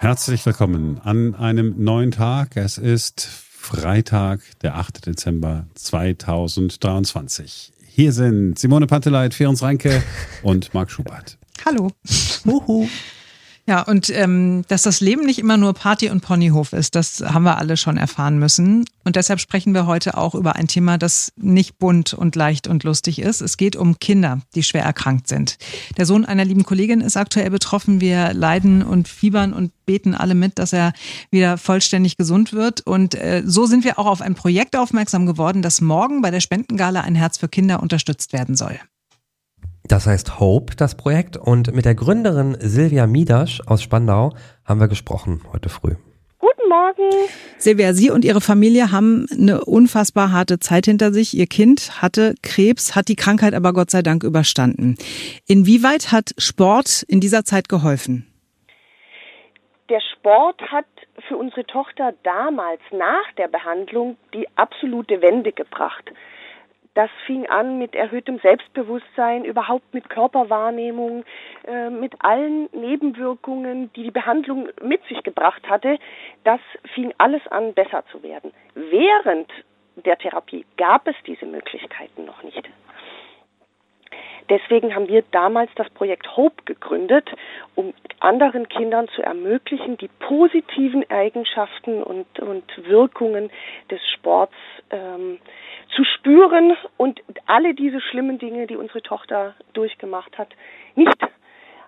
Herzlich willkommen an einem neuen Tag. Es ist Freitag, der 8. Dezember 2023. Hier sind Simone Panteleit, Ferenc Reinke und Marc Schubert. Hallo. Uhu. Ja, und ähm, dass das Leben nicht immer nur Party und Ponyhof ist, das haben wir alle schon erfahren müssen. Und deshalb sprechen wir heute auch über ein Thema, das nicht bunt und leicht und lustig ist. Es geht um Kinder, die schwer erkrankt sind. Der Sohn einer lieben Kollegin ist aktuell betroffen. Wir leiden und fiebern und beten alle mit, dass er wieder vollständig gesund wird. Und äh, so sind wir auch auf ein Projekt aufmerksam geworden, das morgen bei der Spendengala ein Herz für Kinder unterstützt werden soll. Das heißt Hope, das Projekt. Und mit der Gründerin Silvia Midasch aus Spandau haben wir gesprochen heute früh. Guten Morgen. Silvia, Sie und Ihre Familie haben eine unfassbar harte Zeit hinter sich. Ihr Kind hatte Krebs, hat die Krankheit aber Gott sei Dank überstanden. Inwieweit hat Sport in dieser Zeit geholfen? Der Sport hat für unsere Tochter damals nach der Behandlung die absolute Wende gebracht. Das fing an mit erhöhtem Selbstbewusstsein, überhaupt mit Körperwahrnehmung, äh, mit allen Nebenwirkungen, die die Behandlung mit sich gebracht hatte. Das fing alles an, besser zu werden. Während der Therapie gab es diese Möglichkeiten noch nicht. Deswegen haben wir damals das Projekt Hope gegründet, um anderen Kindern zu ermöglichen, die positiven Eigenschaften und, und Wirkungen des Sports ähm, zu spüren und alle diese schlimmen Dinge, die unsere Tochter durchgemacht hat, nicht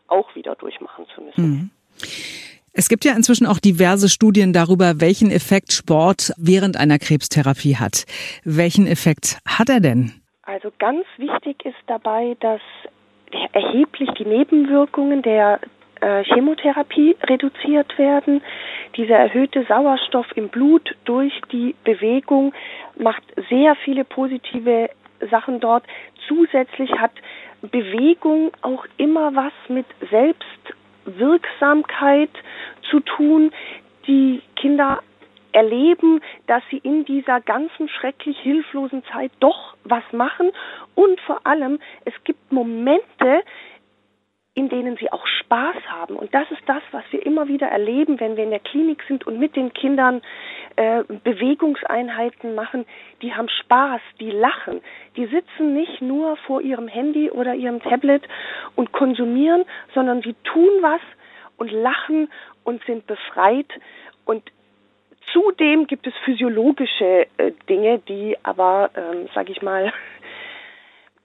auch wieder durchmachen zu müssen. Mhm. Es gibt ja inzwischen auch diverse Studien darüber, welchen Effekt Sport während einer Krebstherapie hat. Welchen Effekt hat er denn? Also ganz wichtig ist dabei, dass erheblich die Nebenwirkungen der äh, Chemotherapie reduziert werden. Dieser erhöhte Sauerstoff im Blut durch die Bewegung macht sehr viele positive Sachen dort. Zusätzlich hat Bewegung auch immer was mit Selbstwirksamkeit zu tun. Die Kinder erleben, dass sie in dieser ganzen schrecklich hilflosen Zeit doch was machen und vor allem es gibt Momente, in denen sie auch Spaß haben. Und das ist das, was wir immer wieder erleben, wenn wir in der Klinik sind und mit den Kindern äh, Bewegungseinheiten machen. Die haben Spaß, die lachen. Die sitzen nicht nur vor ihrem Handy oder ihrem Tablet und konsumieren, sondern sie tun was und lachen und sind befreit. Und zudem gibt es physiologische äh, Dinge, die aber, ähm, sage ich mal,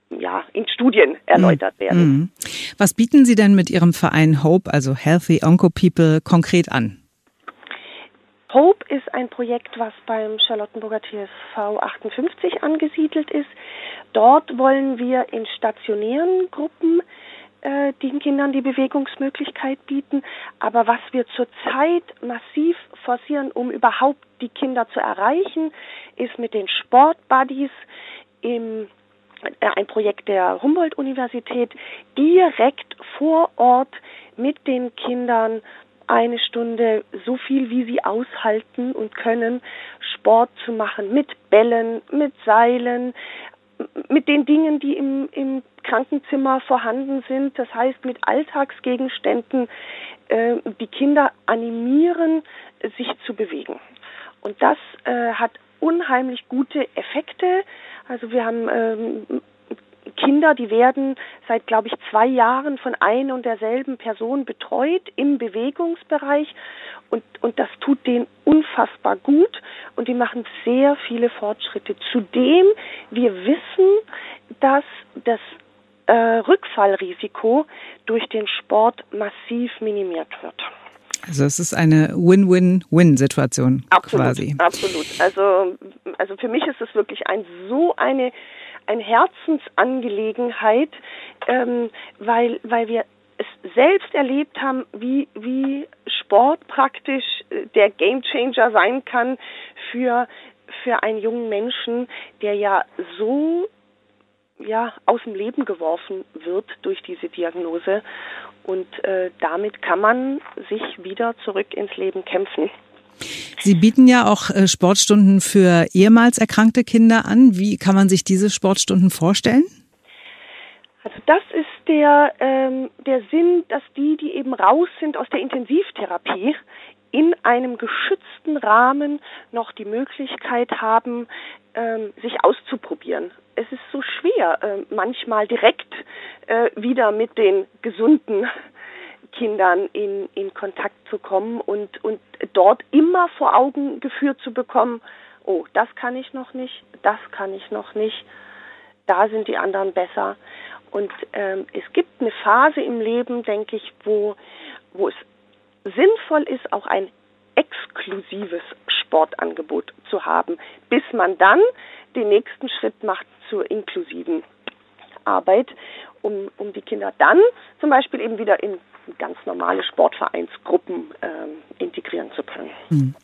ja, in Studien erläutert werden. Mhm. Was bieten Sie denn mit Ihrem Verein Hope, also Healthy Onco People, konkret an? Hope ist ein Projekt, was beim Charlottenburger TSV 58 angesiedelt ist. Dort wollen wir in stationären Gruppen äh, den Kindern die Bewegungsmöglichkeit bieten. Aber was wir zurzeit massiv forcieren, um überhaupt die Kinder zu erreichen, ist mit den Sportbuddies im ein Projekt der Humboldt-Universität direkt vor Ort mit den Kindern eine Stunde so viel wie sie aushalten und können, Sport zu machen mit Bällen, mit Seilen, mit den Dingen, die im, im Krankenzimmer vorhanden sind. Das heißt, mit Alltagsgegenständen äh, die Kinder animieren, sich zu bewegen. Und das äh, hat unheimlich gute Effekte. Also wir haben ähm, Kinder, die werden seit, glaube ich, zwei Jahren von einer und derselben Person betreut im Bewegungsbereich und, und das tut denen unfassbar gut und die machen sehr viele Fortschritte. Zudem, wir wissen, dass das äh, Rückfallrisiko durch den Sport massiv minimiert wird. Also es ist eine Win-Win-Win-Situation quasi. Absolut. Also, also für mich ist es wirklich ein so eine eine Herzensangelegenheit, ähm, weil weil wir es selbst erlebt haben, wie wie Sport praktisch äh, der Gamechanger sein kann für für einen jungen Menschen, der ja so ja aus dem Leben geworfen wird durch diese Diagnose und äh, damit kann man sich wieder zurück ins Leben kämpfen. Sie bieten ja auch äh, Sportstunden für ehemals erkrankte Kinder an. Wie kann man sich diese Sportstunden vorstellen? Also das ist der, ähm, der Sinn, dass die, die eben raus sind aus der Intensivtherapie, in einem geschützten Rahmen noch die Möglichkeit haben, ähm, sich auszuprobieren. Es ist so schwer, äh, manchmal direkt äh, wieder mit den gesunden Kindern in, in Kontakt zu kommen und, und dort immer vor Augen geführt zu bekommen, oh, das kann ich noch nicht, das kann ich noch nicht, da sind die anderen besser. Und ähm, es gibt eine Phase im Leben, denke ich, wo, wo es sinnvoll ist, auch ein exklusives Sportangebot zu haben, bis man dann den nächsten Schritt macht zur inklusiven Arbeit, um, um die Kinder dann zum Beispiel eben wieder in ganz normale Sportvereinsgruppen äh, integrieren zu können. Hm.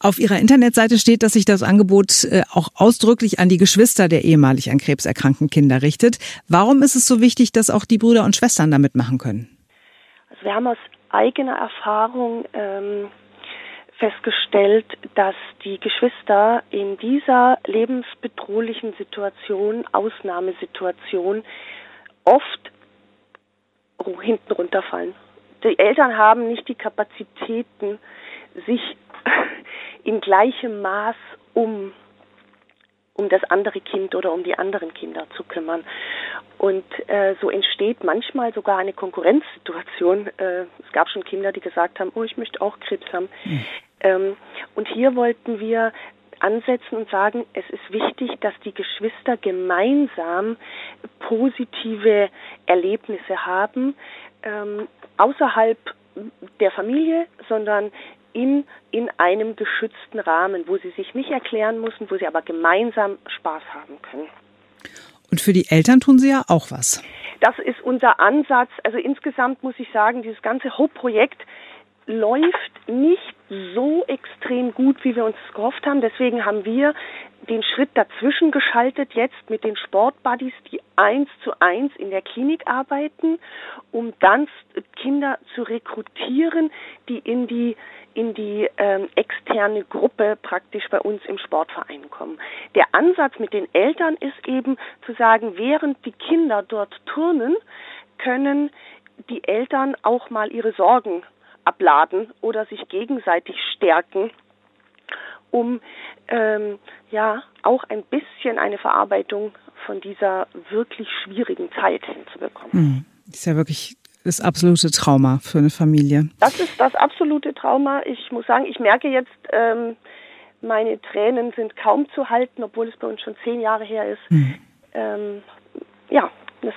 Auf Ihrer Internetseite steht, dass sich das Angebot äh, auch ausdrücklich an die Geschwister der ehemalig an Krebs erkrankten Kinder richtet. Warum ist es so wichtig, dass auch die Brüder und Schwestern damit machen können? Also wir haben aus eigener Erfahrung ähm, festgestellt, dass die Geschwister in dieser lebensbedrohlichen Situation, Ausnahmesituation, oft hinten runterfallen. Die Eltern haben nicht die Kapazitäten, sich in gleichem Maß um um das andere Kind oder um die anderen Kinder zu kümmern. Und äh, so entsteht manchmal sogar eine Konkurrenzsituation. Äh, es gab schon Kinder, die gesagt haben, oh, ich möchte auch Krebs haben. Mhm. Ähm, und hier wollten wir ansetzen und sagen, es ist wichtig, dass die Geschwister gemeinsam positive Erlebnisse haben, ähm, außerhalb der Familie, sondern in, in einem geschützten Rahmen, wo sie sich nicht erklären müssen, wo sie aber gemeinsam Spaß haben können. Und für die Eltern tun Sie ja auch was. Das ist unser Ansatz. Also insgesamt muss ich sagen, dieses ganze Hope-Projekt läuft nicht so extrem gut, wie wir uns gehofft haben. Deswegen haben wir den Schritt dazwischen geschaltet jetzt mit den Sportbuddies, die eins zu eins in der Klinik arbeiten, um dann Kinder zu rekrutieren, die in die in die ähm, externe Gruppe praktisch bei uns im Sportverein kommen. Der Ansatz mit den Eltern ist eben zu sagen, während die Kinder dort turnen, können die Eltern auch mal ihre Sorgen abladen oder sich gegenseitig stärken, um ähm, ja auch ein bisschen eine Verarbeitung von dieser wirklich schwierigen Zeit hinzubekommen. Hm. Ist ja wirklich das absolute Trauma für eine Familie. Das ist das absolute Trauma. Ich muss sagen, ich merke jetzt, ähm, meine Tränen sind kaum zu halten, obwohl es bei uns schon zehn Jahre her ist. Hm. Ähm, ja, es,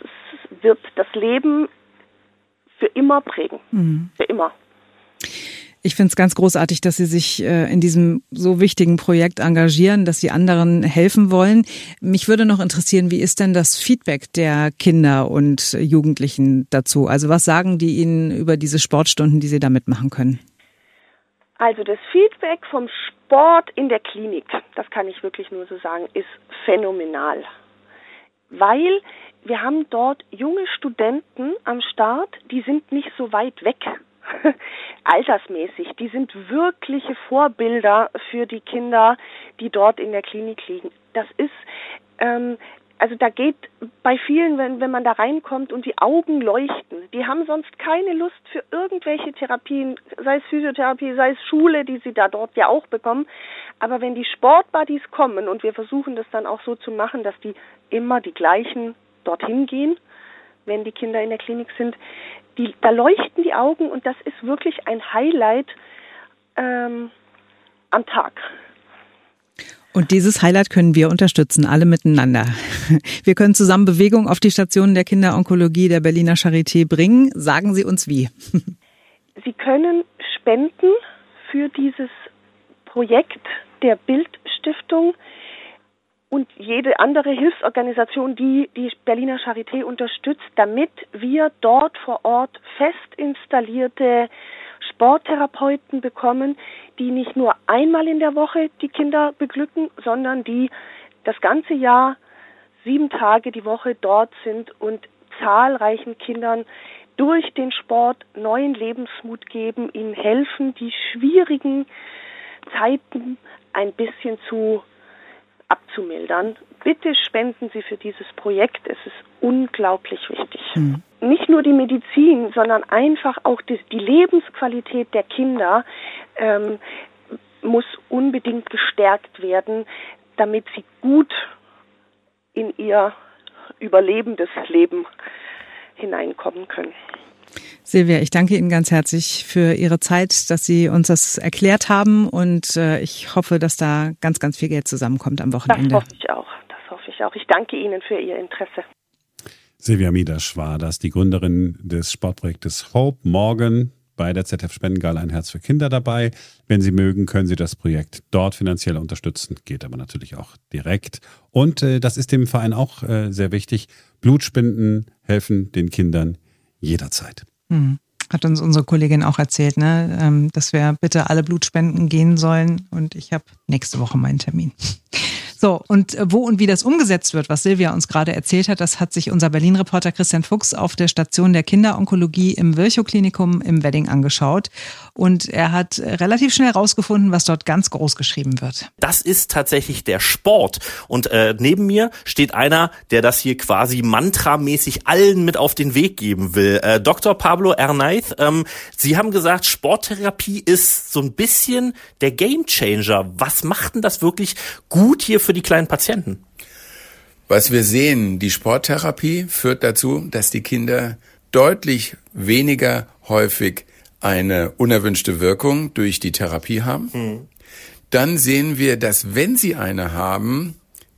es wird das Leben für immer prägen. Mhm. Für immer. Ich finde es ganz großartig, dass Sie sich äh, in diesem so wichtigen Projekt engagieren, dass Sie anderen helfen wollen. Mich würde noch interessieren, wie ist denn das Feedback der Kinder und Jugendlichen dazu? Also was sagen die Ihnen über diese Sportstunden, die Sie da mitmachen können? Also das Feedback vom Sport in der Klinik, das kann ich wirklich nur so sagen, ist phänomenal. Weil wir haben dort junge Studenten am Start, die sind nicht so weit weg altersmäßig. Die sind wirkliche Vorbilder für die Kinder, die dort in der Klinik liegen. Das ist, ähm, also da geht bei vielen, wenn, wenn man da reinkommt und die Augen leuchten, die haben sonst keine Lust für irgendwelche Therapien, sei es Physiotherapie, sei es Schule, die sie da dort ja auch bekommen. Aber wenn die Sportbuddies kommen und wir versuchen das dann auch so zu machen, dass die immer die gleichen dorthin gehen, wenn die Kinder in der Klinik sind, die, da leuchten die Augen und das ist wirklich ein Highlight ähm, am Tag. Und dieses Highlight können wir unterstützen, alle miteinander. Wir können zusammen Bewegung auf die Stationen der Kinderonkologie der Berliner Charité bringen. Sagen Sie uns wie. Sie können spenden für dieses Projekt der Bildstiftung und jede andere Hilfsorganisation, die die Berliner Charité unterstützt, damit wir dort vor Ort fest installierte Sporttherapeuten bekommen, die nicht nur einmal in der Woche die Kinder beglücken, sondern die das ganze Jahr sieben Tage die Woche dort sind und zahlreichen Kindern durch den Sport neuen Lebensmut geben, ihnen helfen, die schwierigen Zeiten ein bisschen zu abzumildern. Bitte spenden Sie für dieses Projekt. Es ist unglaublich wichtig. Mhm. Nicht nur die Medizin, sondern einfach auch die, die Lebensqualität der Kinder ähm, muss unbedingt gestärkt werden, damit sie gut in ihr überlebendes Leben hineinkommen können. Silvia, ich danke Ihnen ganz herzlich für Ihre Zeit, dass Sie uns das erklärt haben und äh, ich hoffe, dass da ganz, ganz viel Geld zusammenkommt am Wochenende. Das hoffe ich auch. Das hoffe ich auch. Ich danke Ihnen für Ihr Interesse. Silvia Midasch war das, die Gründerin des Sportprojektes Hope. Morgen bei der ZF Spendengala ein Herz für Kinder dabei. Wenn Sie mögen, können Sie das Projekt dort finanziell unterstützen. Geht aber natürlich auch direkt. Und äh, das ist dem Verein auch äh, sehr wichtig. Blutspenden helfen den Kindern jederzeit. Hm. Hat uns unsere Kollegin auch erzählt, ne? Ähm, dass wir bitte alle Blutspenden gehen sollen. Und ich habe nächste Woche meinen Termin. So, und äh, wo und wie das umgesetzt wird, was Silvia uns gerade erzählt hat, das hat sich unser Berlin-Reporter Christian Fuchs auf der Station der Kinderonkologie im Virchow-Klinikum im Wedding angeschaut. Und er hat äh, relativ schnell herausgefunden, was dort ganz groß geschrieben wird. Das ist tatsächlich der Sport. Und äh, neben mir steht einer, der das hier quasi mantramäßig allen mit auf den Weg geben will. Äh, Dr. Pablo Ernaith, ähm, Sie haben gesagt, Sporttherapie ist so ein bisschen der Gamechanger. Was macht denn das wirklich gut hier für für die kleinen Patienten? Was wir sehen, die Sporttherapie führt dazu, dass die Kinder deutlich weniger häufig eine unerwünschte Wirkung durch die Therapie haben. Mhm. Dann sehen wir, dass wenn sie eine haben,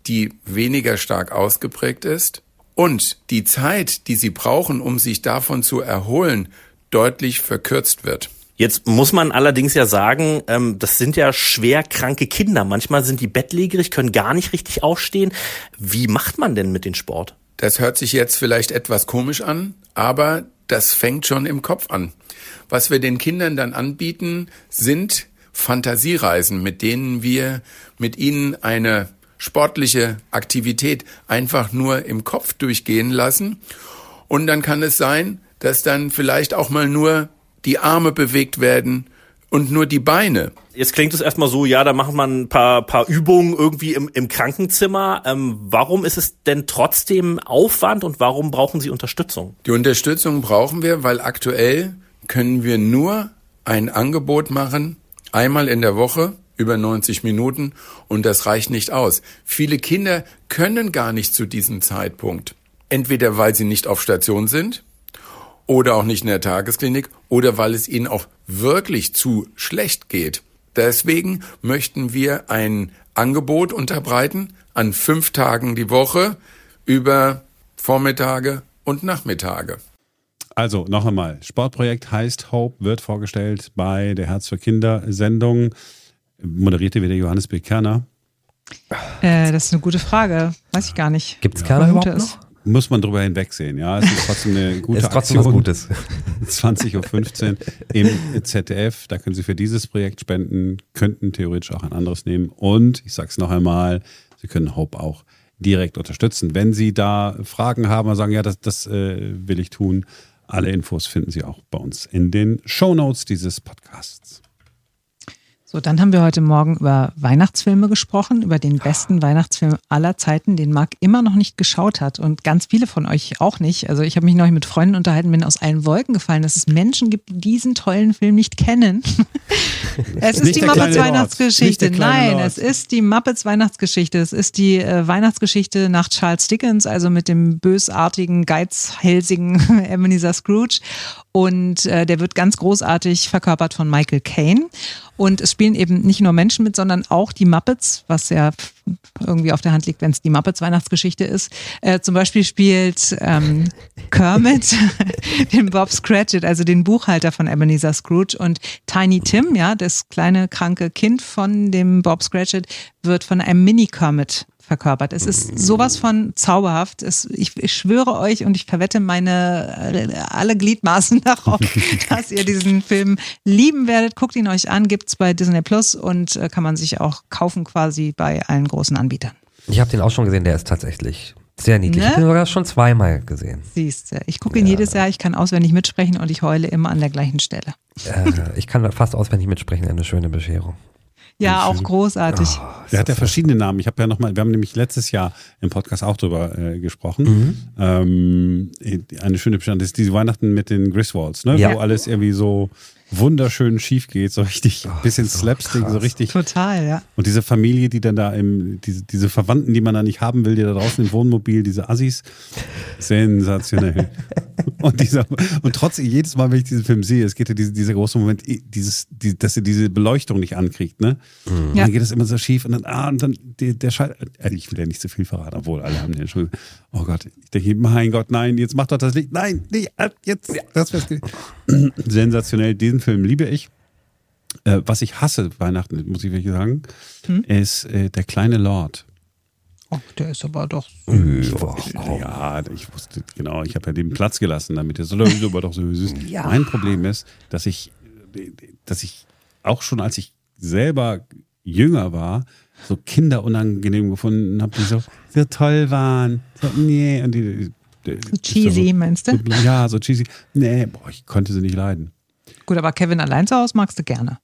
die weniger stark ausgeprägt ist und die Zeit, die sie brauchen, um sich davon zu erholen, deutlich verkürzt wird. Jetzt muss man allerdings ja sagen, ähm, das sind ja schwer kranke Kinder. Manchmal sind die bettlägerig, können gar nicht richtig aufstehen. Wie macht man denn mit dem Sport? Das hört sich jetzt vielleicht etwas komisch an, aber das fängt schon im Kopf an. Was wir den Kindern dann anbieten, sind Fantasiereisen, mit denen wir mit ihnen eine sportliche Aktivität einfach nur im Kopf durchgehen lassen. Und dann kann es sein, dass dann vielleicht auch mal nur die Arme bewegt werden und nur die Beine. Jetzt klingt es erstmal so, ja, da macht man ein paar, paar Übungen irgendwie im, im Krankenzimmer. Ähm, warum ist es denn trotzdem Aufwand und warum brauchen Sie Unterstützung? Die Unterstützung brauchen wir, weil aktuell können wir nur ein Angebot machen, einmal in der Woche über 90 Minuten und das reicht nicht aus. Viele Kinder können gar nicht zu diesem Zeitpunkt. Entweder weil sie nicht auf Station sind, oder auch nicht in der Tagesklinik oder weil es ihnen auch wirklich zu schlecht geht. Deswegen möchten wir ein Angebot unterbreiten an fünf Tagen die Woche über Vormittage und Nachmittage. Also noch einmal, Sportprojekt heißt Hope, wird vorgestellt bei der Herz für Kinder Sendung. Moderierte wieder Johannes B. Kerner. Äh, das ist eine gute Frage. Weiß ich gar nicht. Gibt es Kerner überhaupt noch? Muss man drüber hinwegsehen. Ja, es ist trotzdem eine gute ist trotzdem Aktion. Was Gutes. 20.15 Uhr im ZDF. Da können Sie für dieses Projekt spenden, könnten theoretisch auch ein anderes nehmen. Und ich sage es noch einmal, Sie können Hope auch direkt unterstützen. Wenn Sie da Fragen haben und sagen, ja, das, das äh, will ich tun, alle Infos finden Sie auch bei uns in den Show Notes dieses Podcasts. So, dann haben wir heute Morgen über Weihnachtsfilme gesprochen, über den besten Weihnachtsfilm aller Zeiten, den Marc immer noch nicht geschaut hat und ganz viele von euch auch nicht. Also ich habe mich neulich mit Freunden unterhalten, bin aus allen Wolken gefallen, dass es Menschen gibt, die diesen tollen Film nicht kennen. es ist, ist die Muppets Weihnachtsgeschichte. Nein, Lord. es ist die Muppets Weihnachtsgeschichte. Es ist die äh, Weihnachtsgeschichte nach Charles Dickens, also mit dem bösartigen, geizhälsigen Ebenezer Scrooge. Und äh, der wird ganz großartig verkörpert von Michael Caine. Und es spielen eben nicht nur Menschen mit, sondern auch die Muppets, was ja irgendwie auf der Hand liegt, wenn es die Muppets Weihnachtsgeschichte ist. Äh, zum Beispiel spielt ähm, Kermit den Bob Scratchit, also den Buchhalter von Ebenezer Scrooge. Und Tiny Tim, ja, das kleine kranke Kind von dem Bob Scratchit, wird von einem Mini-Kermit verkörpert. Es ist sowas von zauberhaft. Es, ich, ich schwöre euch und ich verwette meine äh, alle Gliedmaßen darauf, dass ihr diesen Film lieben werdet. Guckt ihn euch an, gibt's bei Disney Plus und äh, kann man sich auch kaufen quasi bei allen großen Anbietern. Ich habe den auch schon gesehen, der ist tatsächlich sehr niedlich. Ne? Ich habe ihn sogar schon zweimal gesehen. Siehst du, ich gucke ihn ja. jedes Jahr, ich kann auswendig mitsprechen und ich heule immer an der gleichen Stelle. Äh, ich kann fast auswendig mitsprechen, eine schöne Bescherung. Ja, auch großartig. Oh, der hat ja verschiedene Namen. Ich habe ja nochmal, wir haben nämlich letztes Jahr im Podcast auch drüber äh, gesprochen. Mhm. Ähm, eine schöne Bestand ist diese Weihnachten mit den Griswolds, ne? Ja. wo alles irgendwie so wunderschön schief geht, so richtig, oh, bisschen so Slapstick, krass. so richtig. Total, ja. Und diese Familie, die dann da im, diese, diese Verwandten, die man da nicht haben will, die da draußen im Wohnmobil, diese Assis, sensationell. und dieser, und trotzdem, jedes Mal, wenn ich diesen Film sehe, es geht ja diese, dieser große Moment, dieses, die, dass er diese Beleuchtung nicht ankriegt, ne? Mhm. Und dann geht das immer so schief und dann, ah, und dann, der, der Schall, äh, ich will ja nicht zu so viel verraten, obwohl alle haben den schon, oh Gott, ich denke, mein Gott, nein, jetzt macht doch das Licht, nein, nicht, jetzt, das festgelegt. Sensationell, diesen Film liebe ich. Äh, was ich hasse, Weihnachten, muss ich wirklich sagen, hm? ist äh, der kleine Lord. Ach, der ist aber doch. Süß. Ja, ich wusste, genau, ich habe ja den Platz gelassen, damit er so aber doch so süß. Ja. Mein Problem ist, dass ich, dass ich auch schon als ich selber jünger war, so Kinder unangenehm gefunden habe, die so, so toll waren. So, nee, und die, die, so cheesy, so, meinst du? ja, so cheesy. Nee, boah, ich konnte sie nicht leiden. Gut, aber Kevin allein zu Hause magst du gerne.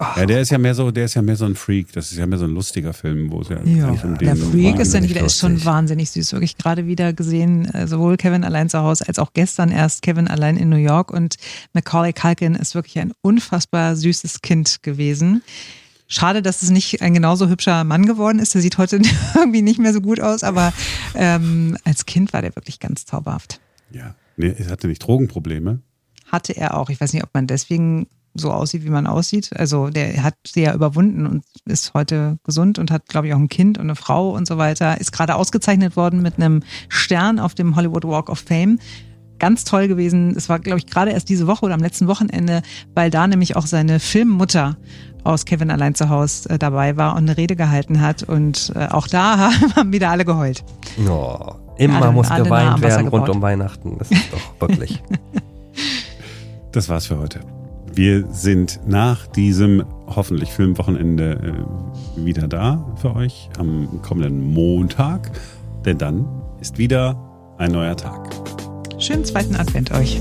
Ja, der ist ja mehr so, der ist ja mehr so ein Freak. Das ist ja mehr so ein lustiger Film, wo es ja, ja. um den Der Freak ist ja nicht, der ist schon wahnsinnig süß. Wirklich gerade wieder gesehen, äh, sowohl Kevin allein zu Hause als auch gestern erst Kevin allein in New York und Macaulay Culkin ist wirklich ein unfassbar süßes Kind gewesen. Schade, dass es nicht ein genauso hübscher Mann geworden ist. Der sieht heute irgendwie nicht mehr so gut aus, aber ähm, als Kind war der wirklich ganz zauberhaft. Ja, nee, er hatte nicht Drogenprobleme hatte er auch. Ich weiß nicht, ob man deswegen so aussieht, wie man aussieht. Also der hat sie ja überwunden und ist heute gesund und hat, glaube ich, auch ein Kind und eine Frau und so weiter. Ist gerade ausgezeichnet worden mit einem Stern auf dem Hollywood Walk of Fame. Ganz toll gewesen. Es war, glaube ich, gerade erst diese Woche oder am letzten Wochenende, weil da nämlich auch seine Filmmutter aus Kevin allein zu Hause äh, dabei war und eine Rede gehalten hat. Und äh, auch da haben wieder alle geheult. Oh, immer alle, muss geweint werden rund um Weihnachten. Das ist doch wirklich. Das war's für heute. Wir sind nach diesem hoffentlich Filmwochenende äh, wieder da für euch am kommenden Montag, denn dann ist wieder ein neuer Tag. Schönen zweiten Advent euch.